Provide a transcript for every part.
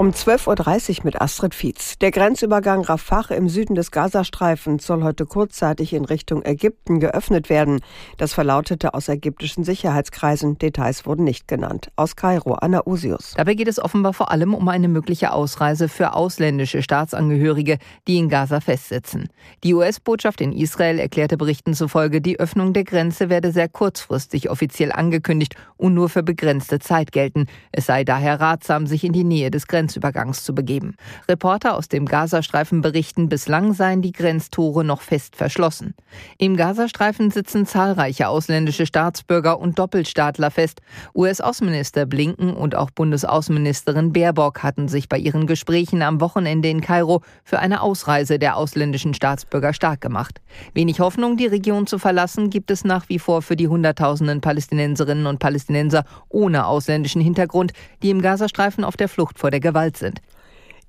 Um 12.30 Uhr mit Astrid Fietz. Der Grenzübergang Rafah im Süden des Gazastreifens soll heute kurzzeitig in Richtung Ägypten geöffnet werden. Das verlautete aus ägyptischen Sicherheitskreisen. Details wurden nicht genannt. Aus Kairo, Anna Usius. Dabei geht es offenbar vor allem um eine mögliche Ausreise für ausländische Staatsangehörige, die in Gaza festsitzen. Die US-Botschaft in Israel erklärte Berichten zufolge, die Öffnung der Grenze werde sehr kurzfristig offiziell angekündigt und nur für begrenzte Zeit gelten. Es sei daher ratsam, sich in die Nähe des Grenzübergangs Grenzübergangs zu begeben. Reporter aus dem Gazastreifen berichten, bislang seien die Grenztore noch fest verschlossen. Im Gazastreifen sitzen zahlreiche ausländische Staatsbürger und Doppelstaatler fest. US-Außenminister Blinken und auch Bundesaußenministerin Baerbock hatten sich bei ihren Gesprächen am Wochenende in Kairo für eine Ausreise der ausländischen Staatsbürger stark gemacht. Wenig Hoffnung, die Region zu verlassen, gibt es nach wie vor für die Hunderttausenden Palästinenserinnen und Palästinenser ohne ausländischen Hintergrund, die im Gazastreifen auf der Flucht vor der Gewalt Gewalt sind.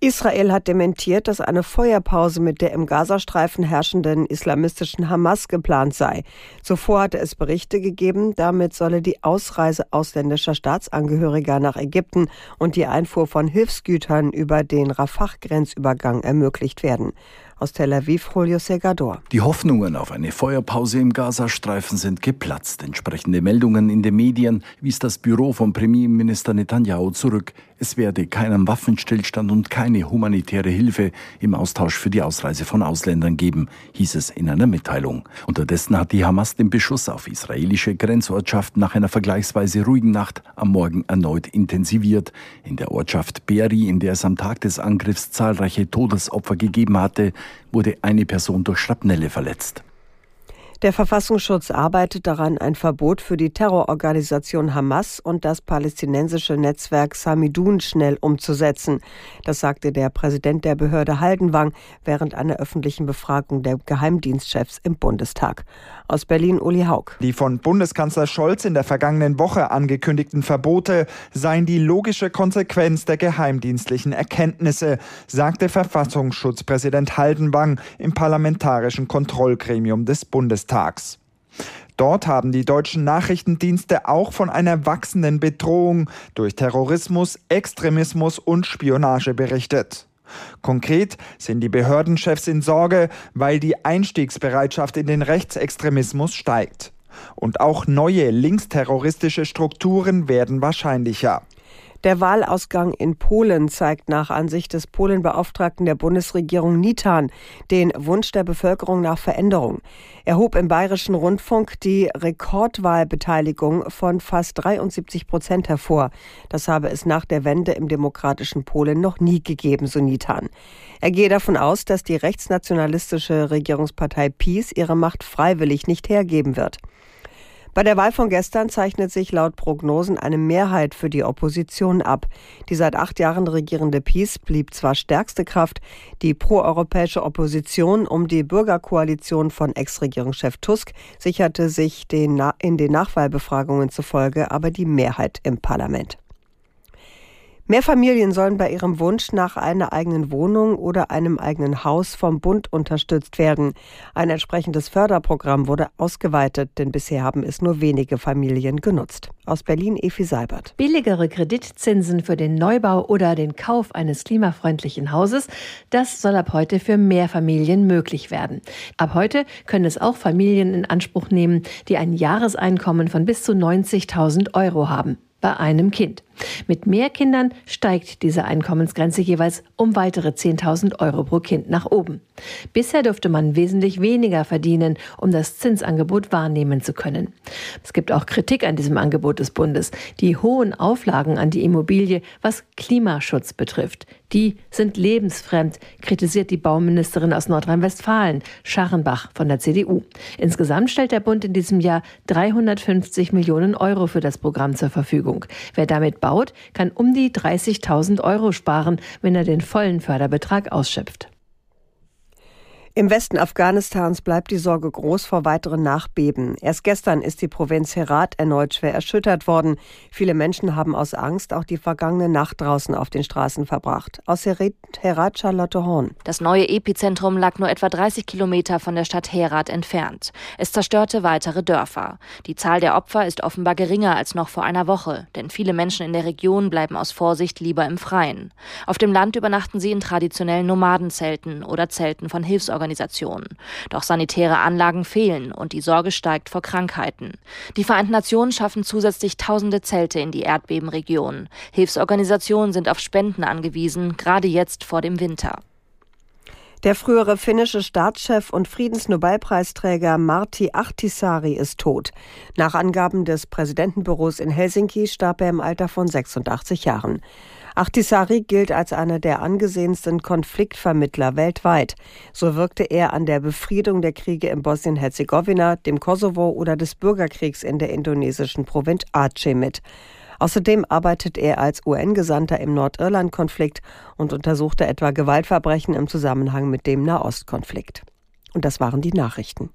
Israel hat dementiert, dass eine Feuerpause mit der im Gazastreifen herrschenden islamistischen Hamas geplant sei. Zuvor hatte es Berichte gegeben, damit solle die Ausreise ausländischer Staatsangehöriger nach Ägypten und die Einfuhr von Hilfsgütern über den Rafah-Grenzübergang ermöglicht werden. Aus Tel Aviv, Julio Segador. Die Hoffnungen auf eine Feuerpause im Gazastreifen sind geplatzt. Entsprechende Meldungen in den Medien wies das Büro von Premierminister Netanyahu zurück. Es werde keinen Waffenstillstand und keine humanitäre Hilfe im Austausch für die Ausreise von Ausländern geben, hieß es in einer Mitteilung. Unterdessen hat die Hamas den Beschuss auf israelische Grenzortschaften nach einer vergleichsweise ruhigen Nacht am Morgen erneut intensiviert. In der Ortschaft Beri, in der es am Tag des Angriffs zahlreiche Todesopfer gegeben hatte, wurde eine Person durch Schrapnelle verletzt. Der Verfassungsschutz arbeitet daran, ein Verbot für die Terrororganisation Hamas und das palästinensische Netzwerk Samidun schnell umzusetzen. Das sagte der Präsident der Behörde Haldenwang während einer öffentlichen Befragung der Geheimdienstchefs im Bundestag. Aus Berlin Uli Haug. Die von Bundeskanzler Scholz in der vergangenen Woche angekündigten Verbote seien die logische Konsequenz der geheimdienstlichen Erkenntnisse, sagte Verfassungsschutzpräsident Haldenwang im parlamentarischen Kontrollgremium des Bundestags. Tags. Dort haben die deutschen Nachrichtendienste auch von einer wachsenden Bedrohung durch Terrorismus, Extremismus und Spionage berichtet. Konkret sind die Behördenchefs in Sorge, weil die Einstiegsbereitschaft in den Rechtsextremismus steigt. Und auch neue linksterroristische Strukturen werden wahrscheinlicher. Der Wahlausgang in Polen zeigt nach Ansicht des Polenbeauftragten der Bundesregierung Nitan den Wunsch der Bevölkerung nach Veränderung. Er hob im bayerischen Rundfunk die Rekordwahlbeteiligung von fast 73 Prozent hervor. Das habe es nach der Wende im demokratischen Polen noch nie gegeben, so Nitan. Er gehe davon aus, dass die rechtsnationalistische Regierungspartei PiS ihre Macht freiwillig nicht hergeben wird. Bei der Wahl von gestern zeichnet sich laut Prognosen eine Mehrheit für die Opposition ab. Die seit acht Jahren regierende PiS blieb zwar stärkste Kraft, die proeuropäische Opposition um die Bürgerkoalition von Ex-Regierungschef Tusk sicherte sich den in den Nachwahlbefragungen zufolge aber die Mehrheit im Parlament. Mehr Familien sollen bei ihrem Wunsch nach einer eigenen Wohnung oder einem eigenen Haus vom Bund unterstützt werden. Ein entsprechendes Förderprogramm wurde ausgeweitet, denn bisher haben es nur wenige Familien genutzt. Aus Berlin Efi Seibert. Billigere Kreditzinsen für den Neubau oder den Kauf eines klimafreundlichen Hauses, das soll ab heute für mehr Familien möglich werden. Ab heute können es auch Familien in Anspruch nehmen, die ein Jahreseinkommen von bis zu 90.000 Euro haben bei einem Kind. Mit mehr Kindern steigt diese Einkommensgrenze jeweils um weitere 10.000 Euro pro Kind nach oben. Bisher durfte man wesentlich weniger verdienen, um das Zinsangebot wahrnehmen zu können. Es gibt auch Kritik an diesem Angebot des Bundes. Die hohen Auflagen an die Immobilie, was Klimaschutz betrifft, die sind lebensfremd, kritisiert die Bauministerin aus Nordrhein-Westfalen, Scharrenbach von der CDU. Insgesamt stellt der Bund in diesem Jahr 350 Millionen Euro für das Programm zur Verfügung. Wer damit baut, baut, kann um die 30.000 Euro sparen, wenn er den vollen Förderbetrag ausschöpft. Im Westen Afghanistans bleibt die Sorge groß vor weiteren Nachbeben. Erst gestern ist die Provinz Herat erneut schwer erschüttert worden. Viele Menschen haben aus Angst auch die vergangene Nacht draußen auf den Straßen verbracht. Aus Herat Charlotte Horn. Das neue Epizentrum lag nur etwa 30 Kilometer von der Stadt Herat entfernt. Es zerstörte weitere Dörfer. Die Zahl der Opfer ist offenbar geringer als noch vor einer Woche, denn viele Menschen in der Region bleiben aus Vorsicht lieber im Freien. Auf dem Land übernachten sie in traditionellen Nomadenzelten oder Zelten von Hilfsorganisationen. Hilfsorganisationen. Doch sanitäre Anlagen fehlen und die Sorge steigt vor Krankheiten. Die Vereinten Nationen schaffen zusätzlich tausende Zelte in die Erdbebenregion. Hilfsorganisationen sind auf Spenden angewiesen, gerade jetzt vor dem Winter. Der frühere finnische Staatschef und Friedensnobelpreisträger Marti Ahtisaari ist tot. Nach Angaben des Präsidentenbüros in Helsinki starb er im Alter von 86 Jahren. Ahtisaari gilt als einer der angesehensten Konfliktvermittler weltweit. So wirkte er an der Befriedung der Kriege in Bosnien-Herzegowina, dem Kosovo oder des Bürgerkriegs in der indonesischen Provinz Aceh mit. Außerdem arbeitet er als UN-Gesandter im Nordirland-Konflikt und untersuchte etwa Gewaltverbrechen im Zusammenhang mit dem Nahostkonflikt. Und das waren die Nachrichten.